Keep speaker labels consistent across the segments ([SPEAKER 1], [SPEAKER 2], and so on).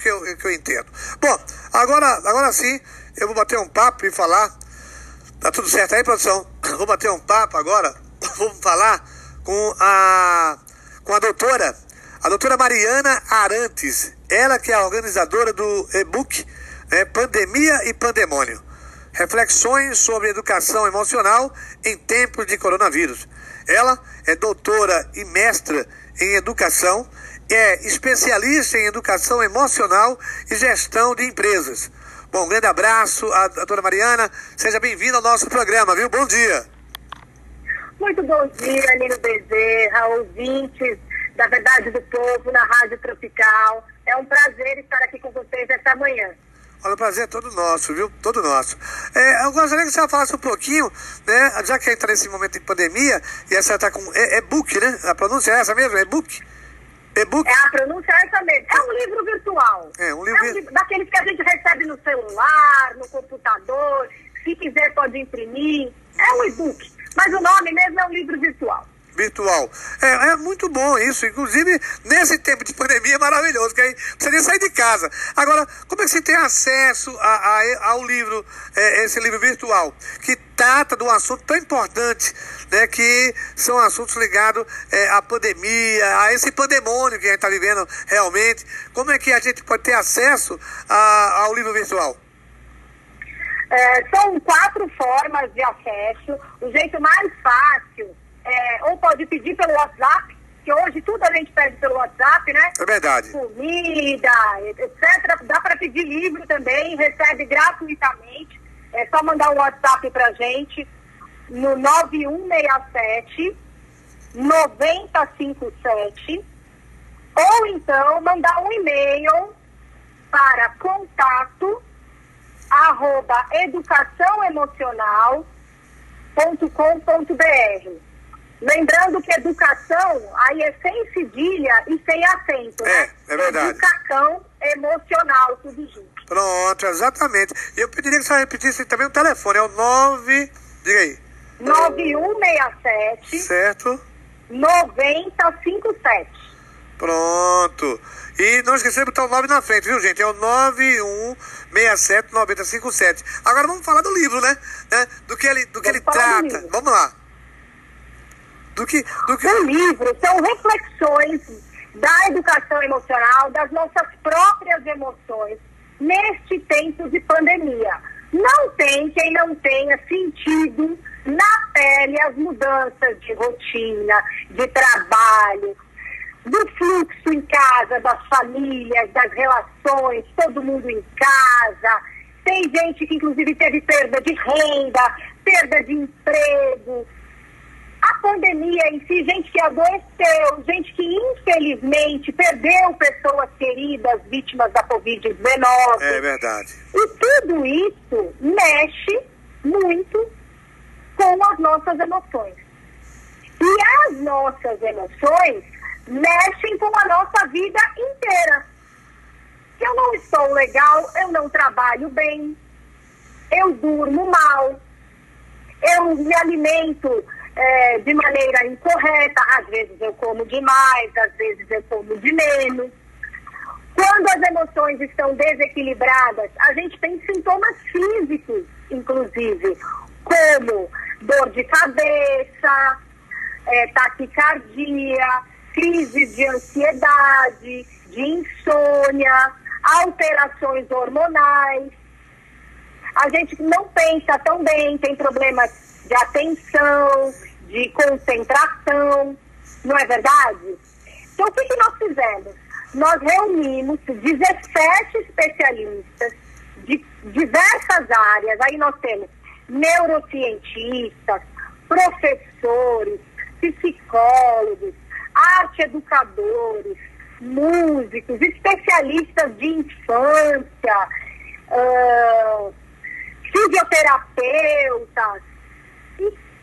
[SPEAKER 1] que eu, que eu entendo. Bom, agora, agora sim, eu vou bater um papo e falar. Tá tudo certo aí, produção? Vou bater um papo agora. Vou falar com a, com a doutora, a doutora Mariana Arantes. Ela que é a organizadora do e-book né, Pandemia e Pandemônio. Reflexões sobre educação emocional em tempos de coronavírus. Ela é doutora e mestra em educação é especialista em educação emocional e gestão de empresas. Bom, um grande abraço a, a dona Mariana. Seja bem-vinda ao nosso programa, viu? Bom dia.
[SPEAKER 2] Muito bom dia, Nino Bezerra, ouvintes da Verdade do Povo na Rádio Tropical. É um prazer estar aqui com vocês esta manhã.
[SPEAKER 1] Olha, o prazer é todo nosso, viu? Todo nosso. É, eu gostaria que você falasse um pouquinho, né? Já que a gente está nesse momento de pandemia, e essa está com e-book, é, né? A pronúncia é essa mesmo? E-book?
[SPEAKER 2] É a pronúncia é essa mesmo. É um livro virtual.
[SPEAKER 1] É um livro,
[SPEAKER 2] é um livro daqueles que a gente recebe no celular, no computador. Se quiser, pode imprimir. É um e-book. Mas o nome mesmo é um livro virtual
[SPEAKER 1] virtual. É, é, muito bom isso, inclusive nesse tempo de pandemia é maravilhoso, que aí você nem sair de casa. Agora, como é que você tem acesso a, a, ao livro, é, esse livro virtual, que trata de um assunto tão importante, né, que são assuntos ligados é, à pandemia, a esse pandemônio que a gente está vivendo realmente. Como é que a gente pode ter acesso a, ao livro virtual?
[SPEAKER 2] É, são quatro formas de acesso. O jeito mais fácil é, ou pode pedir pelo WhatsApp, que hoje tudo a gente pede pelo WhatsApp, né?
[SPEAKER 1] É verdade.
[SPEAKER 2] Comida, etc. Dá para pedir livro também, recebe gratuitamente. É só mandar um WhatsApp pra gente no 9167 9057 ou então mandar um e-mail para contato arroba educaçãoemocional.com.br Lembrando que educação aí é sem cedilha e sem acento.
[SPEAKER 1] É, né? é verdade.
[SPEAKER 2] Educação emocional, tudo junto.
[SPEAKER 1] Pronto, exatamente. E eu pediria que você repetisse também o telefone, é o 9. Diga aí.
[SPEAKER 2] 9167.
[SPEAKER 1] Certo.
[SPEAKER 2] 9057.
[SPEAKER 1] Pronto. E não esqueça de botar o 9 na frente, viu, gente? É o 91679057. Agora vamos falar do livro, né? né? Do que ele, do que ele trata. Vamos lá.
[SPEAKER 2] Do que, do que... O livro são reflexões da educação emocional, das nossas próprias emoções, neste tempo de pandemia. Não tem quem não tenha sentido na pele as mudanças de rotina, de trabalho, do fluxo em casa, das famílias, das relações, todo mundo em casa. Tem gente que, inclusive, teve perda de renda, perda de emprego, a pandemia em si, gente que adoeceu, gente que infelizmente perdeu pessoas queridas vítimas da Covid-19.
[SPEAKER 1] É verdade.
[SPEAKER 2] E tudo isso mexe muito com as nossas emoções. E as nossas emoções mexem com a nossa vida inteira. Eu não estou legal, eu não trabalho bem, eu durmo mal, eu me alimento é, de maneira incorreta, às vezes eu como demais, às vezes eu como de menos. Quando as emoções estão desequilibradas, a gente tem sintomas físicos, inclusive, como dor de cabeça, é, taquicardia, crises de ansiedade, de insônia, alterações hormonais. A gente não pensa tão bem, tem problemas de atenção, de concentração, não é verdade? Então, o que, que nós fizemos? Nós reunimos 17 especialistas de diversas áreas, aí nós temos neurocientistas, professores, psicólogos, arte educadores, músicos, especialistas de infância, uh, fisioterapeutas,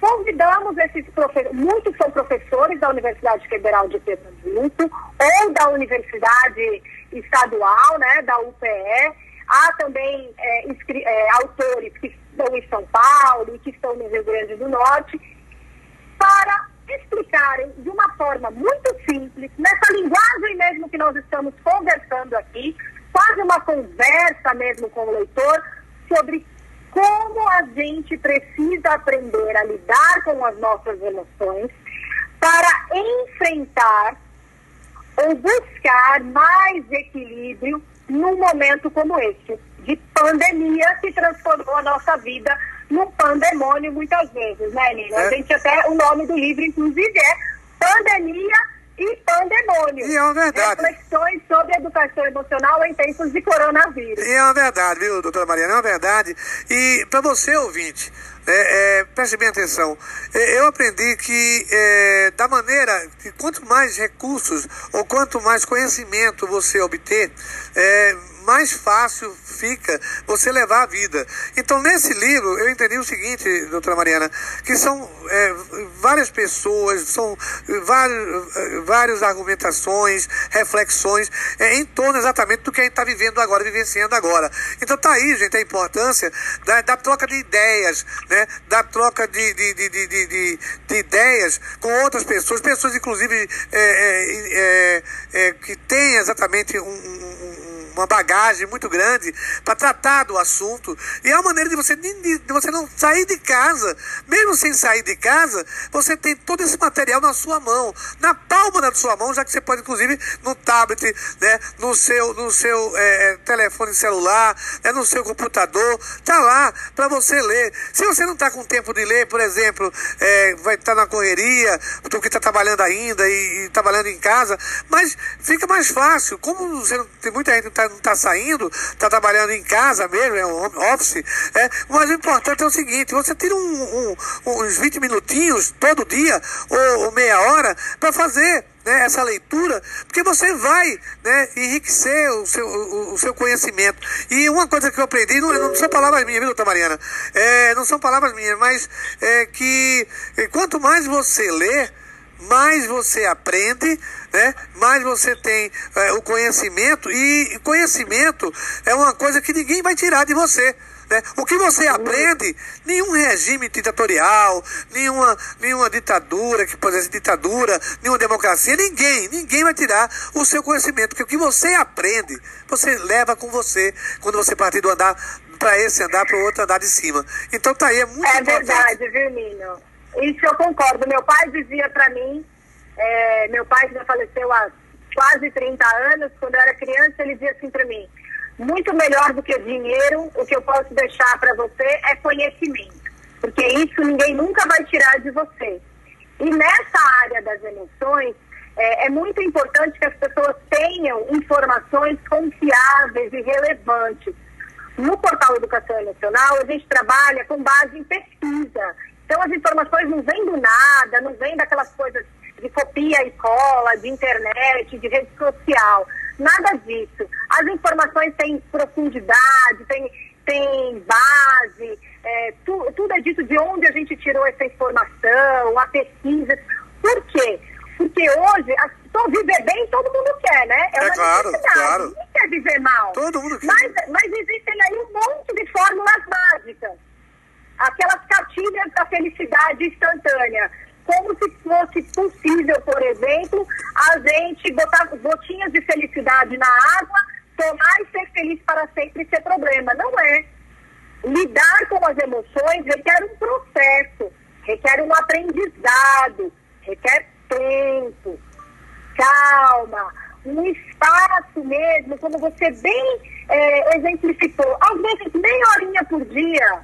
[SPEAKER 2] convidamos esses professores, muitos são professores da Universidade Federal de Pernambuco ou da Universidade Estadual, né, da UPE. Há também é, é, autores que estão em São Paulo e que estão no Rio Grande do Norte, para explicarem de uma forma muito simples, nessa linguagem mesmo que nós estamos conversando aqui, quase uma conversa mesmo com o leitor sobre como a gente precisa aprender a lidar com as nossas emoções para enfrentar ou buscar mais equilíbrio num momento como esse, de pandemia que transformou a nossa vida num pandemônio muitas vezes, né, Nina? É. A gente até, o nome do livro, inclusive, é Pandemia pandemônio.
[SPEAKER 1] E é uma verdade.
[SPEAKER 2] Reflexões sobre educação emocional em tempos de coronavírus.
[SPEAKER 1] E é uma verdade, viu, doutora Mariana? É uma verdade. E para você, ouvinte, é, é, preste bem atenção. É, eu aprendi que é, da maneira que quanto mais recursos ou quanto mais conhecimento você obter, é, mais fácil fica você levar a vida. Então, nesse livro, eu entendi o seguinte, doutora Mariana, que são é, várias pessoas, são vários, várias argumentações, reflexões é, em torno exatamente do que a gente está vivendo agora, vivenciando agora. Então, tá aí, gente, a importância da, da troca de ideias, né? Da troca de, de, de, de, de, de ideias com outras pessoas, pessoas, inclusive, é, é, é, é que têm exatamente um, um uma bagagem muito grande para tratar do assunto. E é uma maneira de você, de, você não sair de casa. Mesmo sem sair de casa, você tem todo esse material na sua mão, na palma da sua mão, já que você pode, inclusive, no tablet, né, no seu, no seu é, telefone celular, né, no seu computador, tá lá para você ler. Se você não está com tempo de ler, por exemplo, é, vai estar tá na correria, porque está trabalhando ainda e, e, trabalhando em casa, mas fica mais fácil. Como você tem muita gente que está não está saindo, está trabalhando em casa mesmo, é um office. É, mas o importante é o seguinte: você tira um, um, uns 20 minutinhos todo dia, ou, ou meia hora, para fazer. Né, essa leitura, porque você vai né, enriquecer o seu, o, o, seu conhecimento. E uma coisa que eu aprendi, não, não são palavras minhas, viu, doutora Mariana? É, não são palavras minhas, mas é que quanto mais você lê, mais você aprende, né? mais você tem é, o conhecimento, e conhecimento é uma coisa que ninguém vai tirar de você. Né? O que você aprende, nenhum regime ditatorial, nenhuma, nenhuma ditadura, que pode ser ditadura, nenhuma democracia, ninguém, ninguém vai tirar o seu conhecimento, porque o que você aprende, você leva com você quando você partir do andar para esse andar para o outro andar de cima. Então tá aí, é muito
[SPEAKER 2] É importante. verdade, viu, Nino? Isso eu concordo. Meu pai dizia para mim, é, meu pai já faleceu há quase 30 anos, quando eu era criança, ele dizia assim para mim, muito melhor do que dinheiro, o que eu posso deixar para você é conhecimento, porque isso ninguém nunca vai tirar de você. E nessa área das emoções, é, é muito importante que as pessoas tenham informações confiáveis e relevantes. No portal Educação Emocional, a gente trabalha com base em pesquisa. Então as informações não vêm do nada, não vêm daquelas coisas de copia e cola, de internet, de rede social. Nada disso. As informações têm profundidade, têm, têm base, é, tu, tudo é dito de onde a gente tirou essa informação, a pesquisa. Por quê? Porque hoje, a, viver bem todo mundo quer, né?
[SPEAKER 1] É, é claro, claro.
[SPEAKER 2] Ninguém quer viver mal.
[SPEAKER 1] Todo mundo quer.
[SPEAKER 2] Mas, mas existem aí um monte de fórmulas mágicas aquelas cartilhas da felicidade instantânea. Como se fosse possível, por exemplo, a gente botar gotinhas de felicidade na água, tomar e ser feliz para sempre ser problema. Não é. Lidar com as emoções requer um processo, requer um aprendizado, requer tempo, calma, um espaço mesmo, como você bem é, exemplificou. Às vezes, meia horinha por dia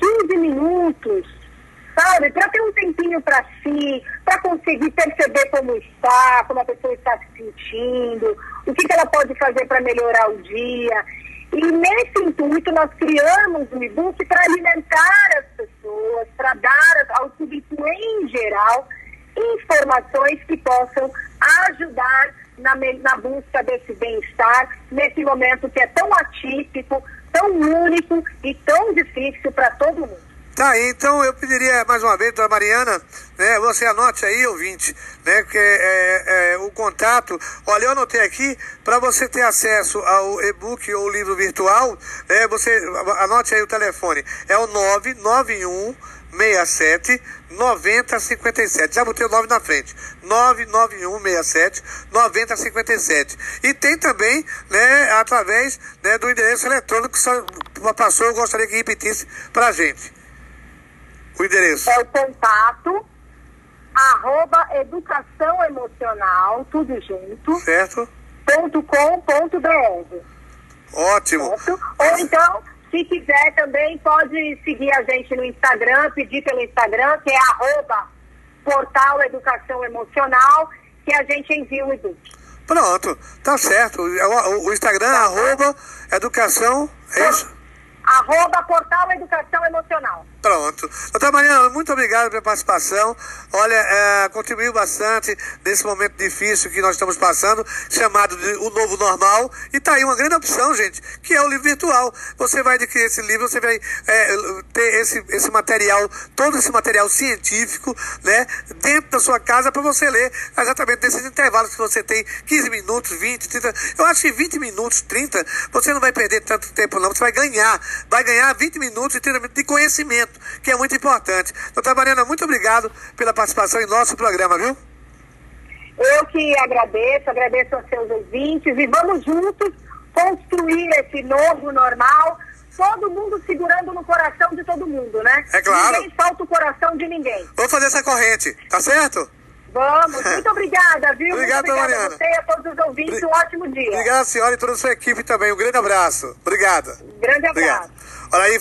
[SPEAKER 2] 15 minutos, sabe? Para ter um tempinho para si, para conseguir perceber como está, como a pessoa está se sentindo, o que, que ela pode fazer para melhorar o dia. E nesse intuito, nós criamos um e-book para alimentar as pessoas, para dar ao público em geral informações que possam ajudar na, na busca desse bem-estar, nesse momento que é tão atípico, tão único e tão difícil para todo mundo.
[SPEAKER 1] Tá, então eu pediria mais uma vez, doutora Mariana, né, você anote aí, ouvinte, né, que é, é, o contato. Olha, eu anotei aqui, para você ter acesso ao e-book ou livro virtual, né, você anote aí o telefone. É o 991 67 9057. Já botei o 9 na frente. 99167 9057. E tem também, né, através né, do endereço eletrônico que só passou, eu gostaria que repetisse pra gente. O endereço.
[SPEAKER 2] É o contato arroba educação emocional, tudo junto.
[SPEAKER 1] Certo?
[SPEAKER 2] Ponto com, ponto br.
[SPEAKER 1] Ótimo.
[SPEAKER 2] Certo? Ou então, se quiser também, pode seguir a gente no Instagram, pedir pelo Instagram, que é arroba portal Educação Emocional, que a gente envia o e-book.
[SPEAKER 1] Pronto, tá certo. O, o Instagram, tá arroba educação, é isso?
[SPEAKER 2] Arroba portal Educação Emocional.
[SPEAKER 1] Pronto. Doutora Mariana, muito obrigado pela participação. Olha, é, contribuiu bastante nesse momento difícil que nós estamos passando, chamado de O Novo Normal. E tá aí uma grande opção, gente, que é o livro virtual. Você vai adquirir esse livro, você vai é, ter esse, esse material, todo esse material científico, né, dentro da sua casa para você ler exatamente nesses intervalos que você tem, 15 minutos, 20, 30. Eu acho que 20 minutos, 30, você não vai perder tanto tempo, não. Você vai ganhar, vai ganhar 20 minutos e 30 minutos de conhecimento que é muito importante. Doutora Mariana, muito obrigado pela participação em nosso programa, viu?
[SPEAKER 2] Eu que agradeço, agradeço aos seus ouvintes e vamos juntos construir esse novo normal, todo mundo segurando no coração de todo mundo, né?
[SPEAKER 1] É claro.
[SPEAKER 2] Ninguém falta o coração de ninguém.
[SPEAKER 1] Vamos fazer essa corrente, tá certo?
[SPEAKER 2] Vamos, muito obrigada, viu?
[SPEAKER 1] Obrigado,
[SPEAKER 2] muito obrigada
[SPEAKER 1] Mariana.
[SPEAKER 2] a você e a todos os ouvintes, um ótimo dia.
[SPEAKER 1] Obrigado, senhora, e toda a sua equipe também. Um grande abraço. Obrigada.
[SPEAKER 2] Grande abraço.
[SPEAKER 1] Obrigado. Olha aí.